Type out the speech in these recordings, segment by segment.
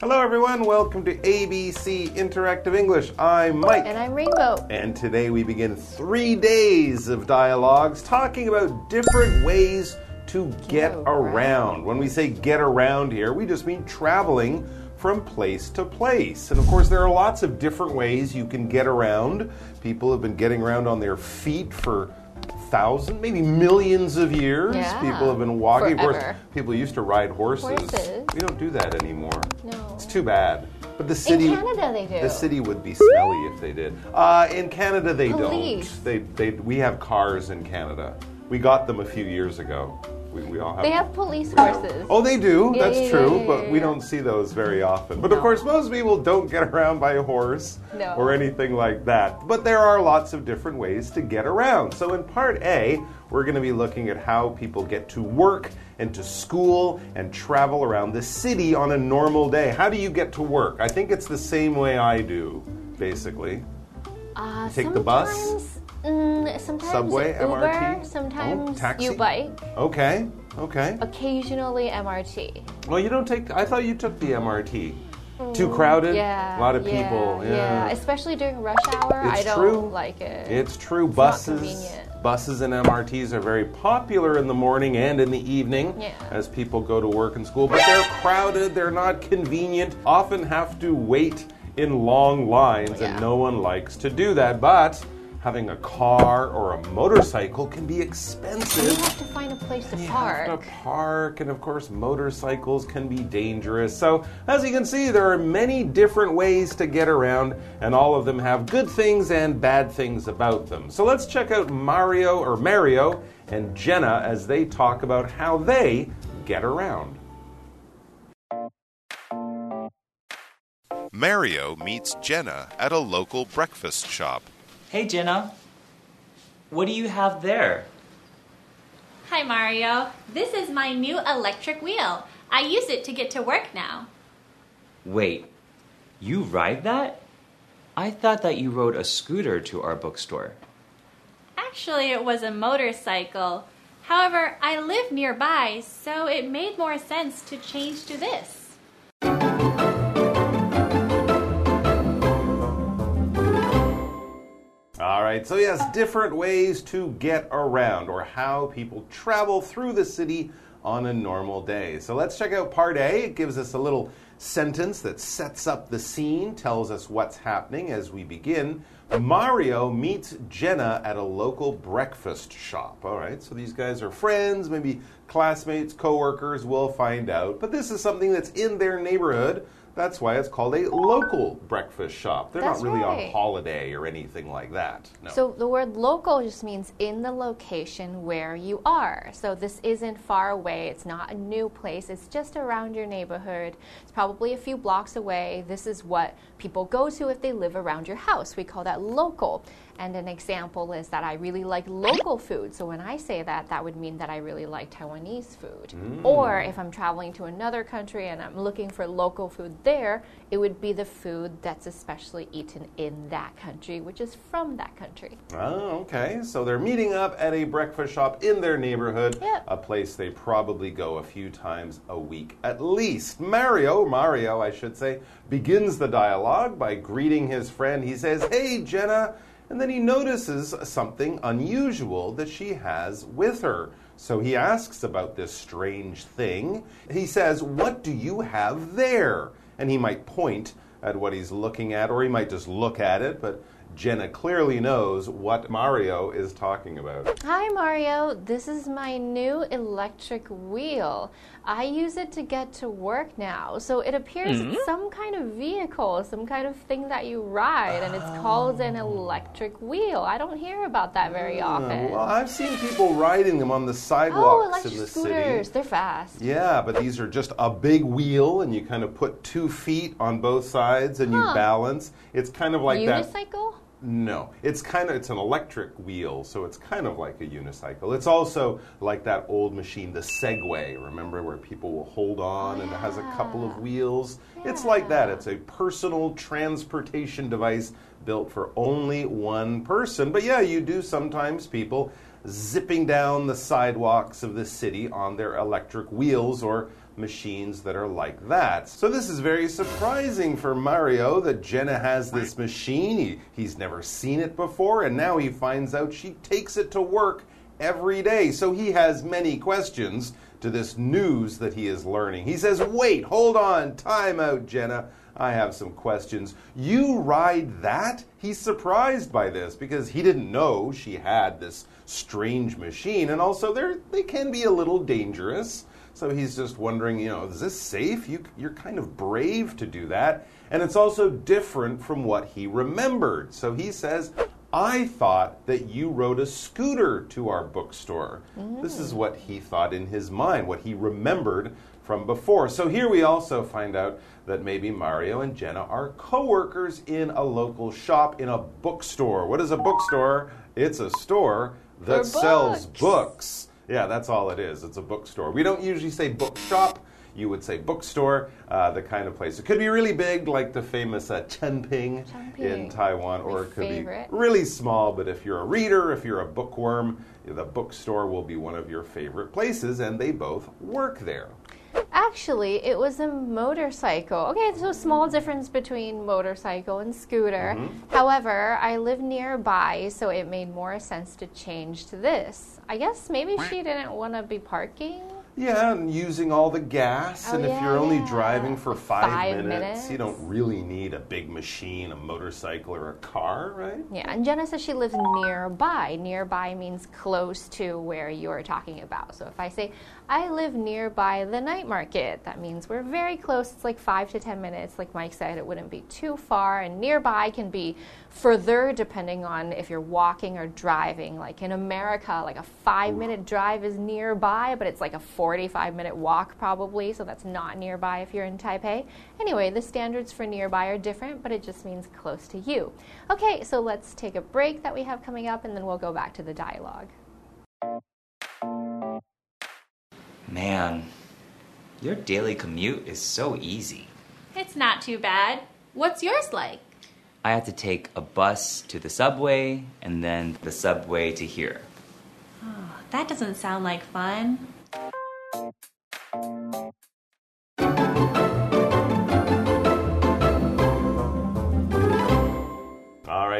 Hello, everyone. Welcome to ABC Interactive English. I'm Mike. And I'm Rainbow. And today we begin three days of dialogues talking about different ways to get oh, Get around. around. When we say get around here, we just mean traveling from place to place. And of course, there are lots of different ways you can get around. People have been getting around on their feet for thousands, maybe millions of years. Yeah. People have been walking. Of course, people used to ride horses. Horses. We don't do that anymore. No. It's too bad. But the city, Canada they do. The city would be smelly if they did. Uh, in Canada, they Police. don't. They, they, we have cars in Canada. We got them a few years ago. We, we all have. They have police have- horses. Oh, they do. Yeah, That's yeah, true. yeah, but we don't see those very often. But of course, most people don't get around by a horse No. or anything like that. But there are lots of different ways to get around. So in part A, we're going to be looking at how people get to work and to school and travel around the city on a normal day. How do you get to work? I think it's the same way I do, basically. Uh, Take the bus? Sometimes- Mm, sometimes Subway, Uber, MRT? sometimes Oh, taxi? you bike, Okay, okay. occasionally MRT. Well, you don't take. I thought you took the MRT. Too crowded. Mm, Yeah, A lot of yeah, people. Yeah, especially during rush hour. It's I don't true. like it. It's true. not buses, buses and MRTs are very popular in the morning and in the evening Yeah. as people go to work and school. But they're crowded. They're not convenient. Often have to wait in long lines, and no one likes to do that. But having a car or a motorcycle can be expensive. you have to find a place to You park. have to park, and of course, motorcycles can be dangerous. So, as you can see, there are many different ways to get around, and all of them have good things and bad things about them. So, let's check out Mario or Mario and Jenna as they talk about how they get around. Mario meets Jenna at a local breakfast shop. Hey Jenna, what do you have there? Hi, Mario. This is my new electric wheel. I use it to get to work now. Wait, you ride that? I thought that you rode a scooter to our bookstore. Actually, it was a motorcycle. However, I live nearby, so it made more sense to change to this. All right, so yes, different ways to get around or how people travel through the city on a normal day. So let's check out part A. It gives us a little sentence that sets up the scene, tells us what's happening as we begin. Mario meets Jenna at a local breakfast shop. All right, so these guys are friends, maybe classmates, coworkers, we'll find out. But this is something that's in their neighborhood. That's why it's called a local breakfast shop. They're That's not really on holiday or anything like that. No. So the word local just means in the location where you are. So this isn't far away. It's not a new place. It's just around your neighborhood. It's probably a few blocks away. This is what people go to if they live around your house. We call that local. And an example is that I really like local food. So when I say that, that would mean that I really like Taiwanese food. Mm. Or if I'm traveling to another country and I'm looking for local food there, it would be the food that's especially eaten in that country, which is from that country. Oh, okay. So they're meeting up at a breakfast shop in their neighborhood, Yep. a place they probably go a few times a week at least. Mario, Mario, I should say, begins the dialogue by greeting his friend. He says, Hey, Jenna. And then he notices something unusual that she has with her. So he asks about this strange thing. He says, What do you have there? And he might point at what he's looking at, or he might just look at it, but Jenna clearly knows what Mario is talking about. Hi, Mario. This is my new electric wheel. I use it to get to work now. So it appears it's hmm? some kind of vehicle, some kind of thing that you ride, and it's called an oh. electric wheel. I don't hear about that very ah, often. Well, I've seen people riding them on the oh, sidewalks electric in the scooters. city. They're fast. Yeah, but these are just a big wheel, and you kind of put two feet on both sides and you balance. It's kind of like that. No, it's kind of it's an electric wheel, so it's kind of like a unicycle. It's also like that old machine, the Segway. Remember where people will hold on and it has a couple of wheels. It's like that. It's a personal transportation device built for only one person. But yeah, you do sometimes people zipping down the sidewalks of the city on their electric wheels or machines that are like that. So this is very surprising for Mario that Jenna has this machine. He, he's never seen it before, and now he finds out she takes it to work every day. So he has many questions to this news that he is learning. He says, Wait, hold on, time out, Jenna. I have some questions. You ride that? He's surprised by this because he didn't know she had this strange machine, and also they they can be a little dangerous. So he's just wondering, you know, is this safe? You, you're kind of brave to do that. And it's also different from what he remembered. So he says, I thought that you rode a scooter to our bookstore. Mm. This is what he thought in his mind, what he remembered from before. So here we also find out that maybe Mario and Jenna are co-workers in a local shop in a bookstore. What is a bookstore? It's a store that sells books. Yeah, that's all it is. It's a bookstore. We don't usually say bookshop you would say bookstore, uh, the kind of place. It could be really big, like the famous uh, Chengpin, in Taiwan, or it could favorite. be really small. But if you're a reader, if you're a bookworm, the bookstore will be one of your favorite places, and they both work there. Actually, it was a motorcycle. Okay, so small difference between motorcycle and scooter. Mm -hmm. However, I live nearby, so it made more sense to change to this. I guess maybe she didn't want to be parking. Yeah, and using all the gas. Oh, and if yeah, you're only yeah. driving for five, five minutes, minutes, you don't really need a big machine, a motorcycle, or a car, right? Yeah, and Jenna says she lives nearby. Nearby means close to where you're talking about. So if I say, I live nearby the night market. That means we're very close. It's like five to 10 minutes. Like Mike said, it wouldn't be too far. And nearby can be further depending on if you're walking or driving. Like in America, like a five minute drive is nearby, but it's like a 45 minute walk probably. So that's not nearby if you're in Taipei. Anyway, the standards for nearby are different, but it just means close to you. Okay, so let's take a break that we have coming up and then we'll go back to the dialogue. Man, your daily commute is so easy. It's not too bad. What's yours like? I have to take a bus to the subway and then the subway to here. Oh, that doesn't sound like fun.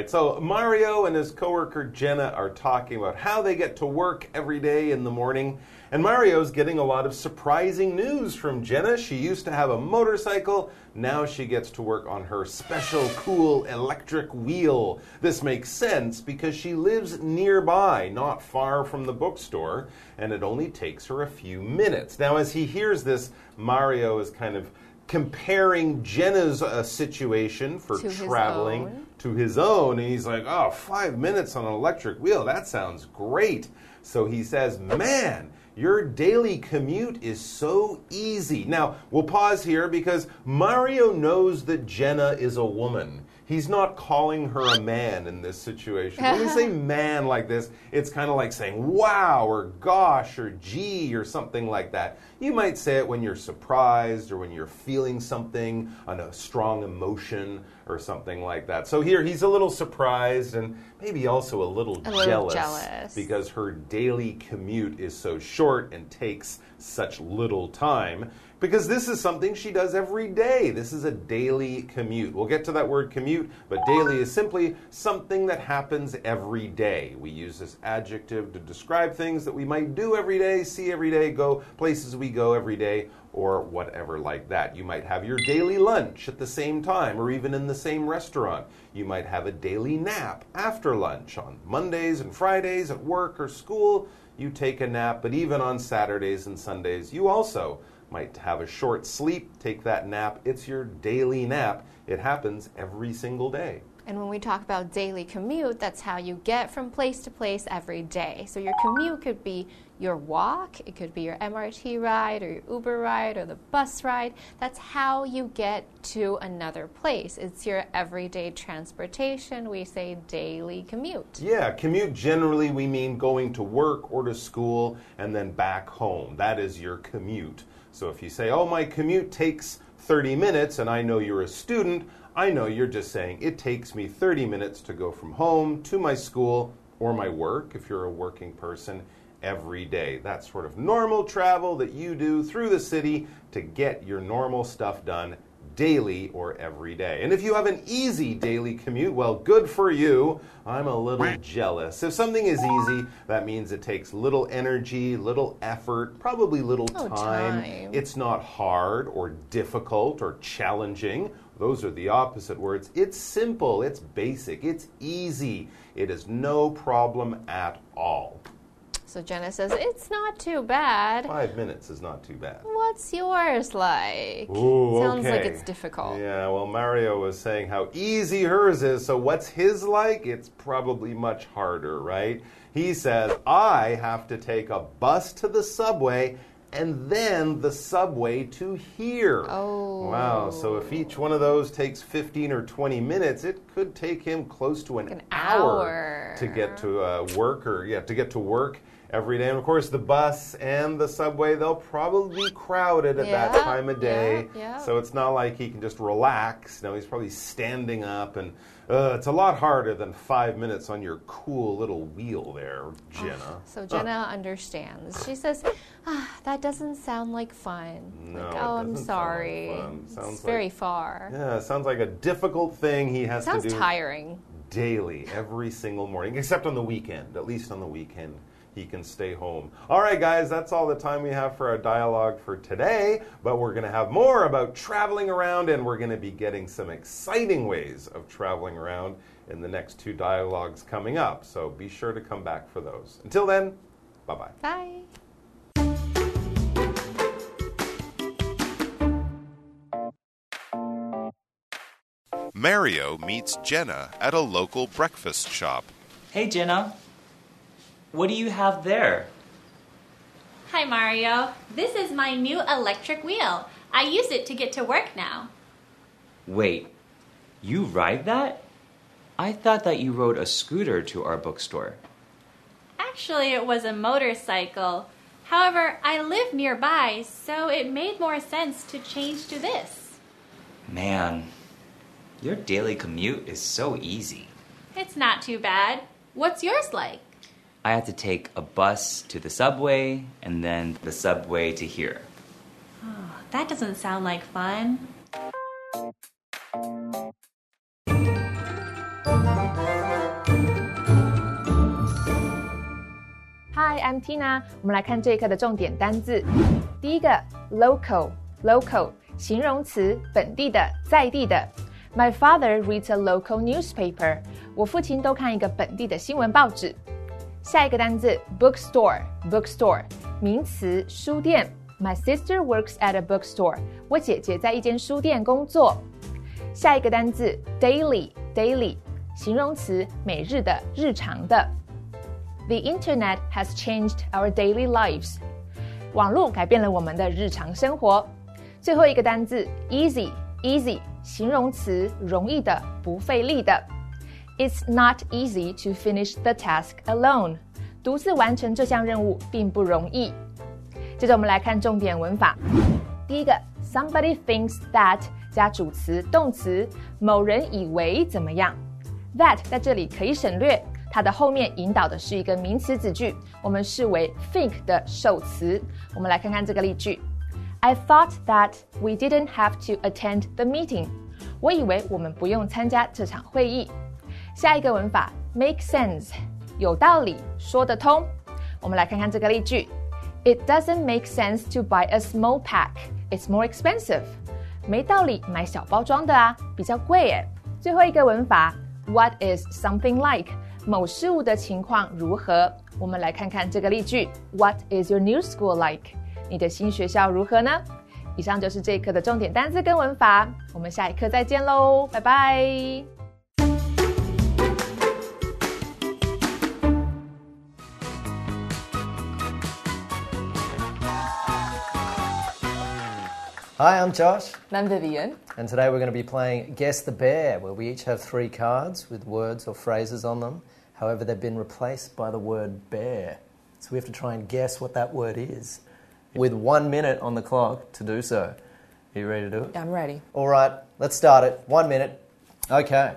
Right, so Mario and his coworker Jenna are talking about how they get to work every day in the morning. And Mario's getting a lot of surprising news from Jenna. She used to have a motorcycle, now she gets to work on her special cool electric wheel. This makes sense because she lives nearby, not far from the bookstore, and it only takes her a few minutes. Now, as he hears this, Mario is kind of comparing Jenna's uh, situation for to traveling to his own, and he's like, oh, five minutes on an electric wheel, that sounds great. So he says, man, your daily commute is so easy. Now, we'll pause here because Mario knows that Jenna is a woman. He's not calling her a man in this situation. when we say man like this, it's kind of like saying wow or gosh or gee or something like that. You might say it when you're surprised or when you're feeling something, on a strong emotion or something like that. So here he's a little surprised and maybe also a little, a little jealous, jealous because her daily commute is so short and takes such little time because this is something she does every day. This is a daily commute. We'll get to that word commute, but daily is simply something that happens every day. We use this adjective to describe things that we might do every day, see every day, go places we go every day, or whatever like that. You might have your daily lunch at the same time or even in the same restaurant. You might have a daily nap after lunch on Mondays and Fridays at work or school. You take a nap, but even on Saturdays and Sundays, you also might have a short sleep, take that nap. It's your daily nap. It happens every single day. And when we talk about daily commute, that's how you get from place to place every day. So your commute could be your walk, it could be your MRT ride or your Uber ride or the bus ride. That's how you get to another place. It's your everyday transportation. We say daily commute. Yeah, commute generally we mean going to work or to school and then back home. That is your commute. So if you say, oh, my commute takes 30 minutes, and I know you're a student, I know you're just saying it takes me 30 minutes to go from home to my school or my work, if you're a working person, every day. That's sort of normal travel that you do through the city to get your normal stuff done daily or every day. And if you have an easy daily commute, well, good for you. I'm a little jealous. If something is easy, that means it takes little energy, little effort, probably little Oh, time. time. It's not hard or difficult or challenging. Those are the opposite words. It's simple, it's basic, it's easy. It is no problem at all. So Jenna says, It's not too bad. Five minutes is not too bad. What's yours like? Ooh, Sounds like it's difficult. Yeah, well, Mario was saying how easy hers is, so what's his like? It's probably much harder, right? He says, I have to take a bus to the subway and then the subway to here. Oh. Wow, so if each one of those takes 15 or 20 minutes, it could take him close to an, an hour, hour. to get to uh, work or, yeah, to get to work. Every day, and of course, the bus and the subway, they'll probably be crowded at that time of day. yeah, yeah. So it's not like he can just relax. No, he's probably standing up, and uh, it's a lot harder than five minutes on your cool little wheel there, Jenna. So Jenna understands. She says, ah, "That doesn't sound like fun." No, like, it oh, I'm doesn't sound like sorry. fun. Sounds it's very like- far. Yeah, it sounds like a difficult thing he has Sounds to do Sounds tiring. daily, every single morning, except on the weekend. At least on the weekend, he can stay home. All right, guys, that's all the time we have for our dialogue for today. But we're going to have more about traveling around, and we're going to be getting some exciting ways of traveling around in the next two dialogues coming up. So be sure to come back for those. Until then, bye bye. Bye. Mario meets Jenna at a local breakfast shop. Hey, Jenna. What do you have there? Hi, Mario. This is my new electric wheel. I use it to get to work now. Wait, you ride that? I thought that you rode a scooter to our bookstore. Actually, it was a motorcycle. However, I live nearby, so it made more sense to change to this. Man, your daily commute is so easy. It's not too bad. What's yours like? I have to take a bus to the subway and then the subway to here. That doesn't sound like fun. Hi, I'm Tina。我们来看这一课的重点单字。第一个，local，local，形容词，本地的，在地的。My father reads a local newspaper。我父亲都看一个本地的新闻报纸。 下一个单字，bookstore，bookstore，名词，书店。My sister works at a bookstore。我姐姐在一间书店工作。下一个单字，daily，daily，形容词，每日的，日常的。The internet has changed our daily lives. 网络改变了我们的日常生活。最后一个单字 easy easy 形容词，容易的，不费力的。It's not easy to finish the task alone. 独自完成这项任务并不容易。接着我们来看重点文法。第一个，somebody thinks that 加主词、动词，某人以为怎么样。That 在这里可以省略，它的后面引导的是一个名词子句，我们视为 think 的受词。我们来看看这个例句：I thought that we didn't have to attend the meeting。我以为我们不用参加这场会议。 下一个文法 make sense，有道理，说得通。我们来看看这个例句：It doesn't make sense to buy a small pack. It's more expensive. 没道理买小包装的啊，比较贵耶。最后一个文法，What is something like？某事物的情况如何？我们来看看这个例句：What is your new school like？你的新学校如何呢？以上就是这一课的重点单词跟文法，我们下一课再见喽，拜拜。Hi, I'm Josh, And I'm Vivian. and today we're going to be playing Guess the Bear, where we each have three cards with words or phrases on them. However, they've been replaced by the word bear. So we have to try and guess what that word is with one minute on the clock to do so. Are you ready to do it? I'm ready. All right, let's start it. One minute. Okay.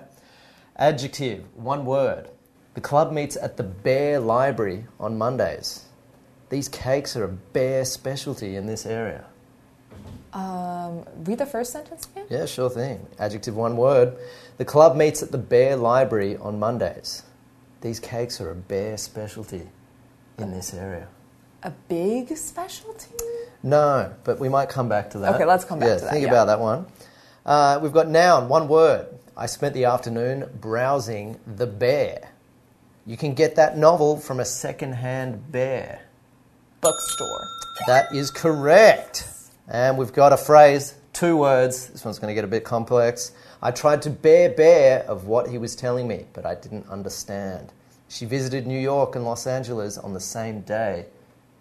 Adjective, one word. The club meets at the Bear Library on Mondays. These cakes are a bear specialty in this area. Um, read the first sentence again. Yeah, sure thing. Adjective, one word. The club meets at the Bear Library on Mondays. These cakes are a bear specialty in this area. A big specialty. No, but we might come back to that. Okay, let's come back yeah, to that, Think yeah. about that one. Uh, we've got noun, one word. I spent the afternoon browsing the bear. You can get that novel from a second-hand bear. Bookstore. That is correct. And we've got a phrase, two words. This one's going to get a bit complex. I tried to bear bear of what he was telling me, but I didn't understand. She visited New York and Los Angeles on the same day.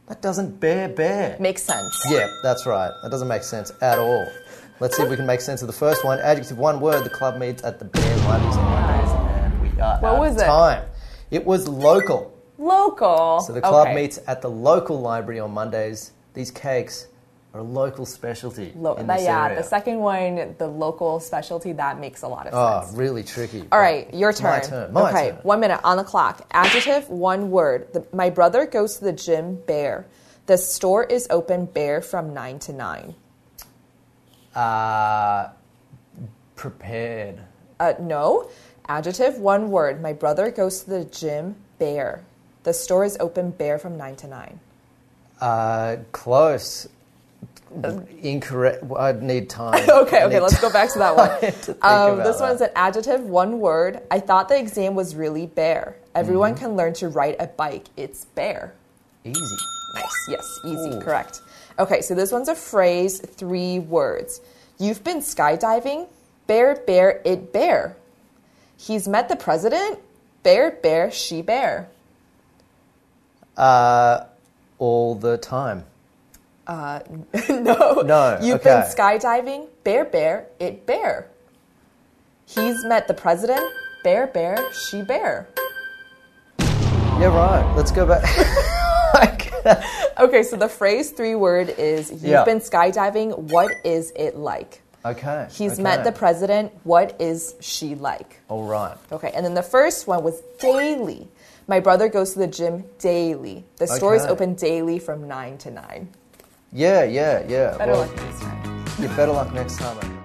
That doesn't bear bear. Makes sense. Yeah, that's right. That doesn't make sense at all. Let's see if we can make sense of the first one. Adjective, one word. The club meets at the Bear Libraries on Mondays, and we are What out was of it? time. It was local. Local. So the club Okay. meets at the local library on Mondays. These cakes a local specialty Lo- this yeah, area. the second one, the local specialty, that makes a lot of oh, sense. Oh, really tricky. All right, your turn. My turn. My okay, turn. one minute on the clock. Adjective, one word. The, my brother goes to the gym bare. The store is open bare from 9 to 9. Uh, prepared. Uh, no. Adjective, one word. My brother goes to the gym bare. The store is open bare from 9 to 9. Uh, close. Incorrect. Well, I'd need time. okay, I okay, let's go back to that one. to Um, this one's that. an adjective, one word. I thought the exam was really bare. Everyone Mm-hmm. can learn to ride a bike. It's bare. Easy. Nice. Yes, easy. Ooh. Correct. Okay, so this one's a phrase, three words. You've been skydiving. Bear, bear, it bear. He's met the president. Bear, bear, she bear. Uh, all the time. Uh, no. No, You've been skydiving. Bear, bear, it bear. He's met the president. Bear, bear, she bear. Yeah, right. Let's go back. Okay, so the phrase three word is You've Yeah. been skydiving. What is it like? okay. He's okay. met the president. What is she like? All right. Okay, and then the first one was daily. My brother goes to the gym daily. The store is open daily from 9 to 9. Yeah, yeah, yeah. Better well, luck next time. Yeah, better luck next time.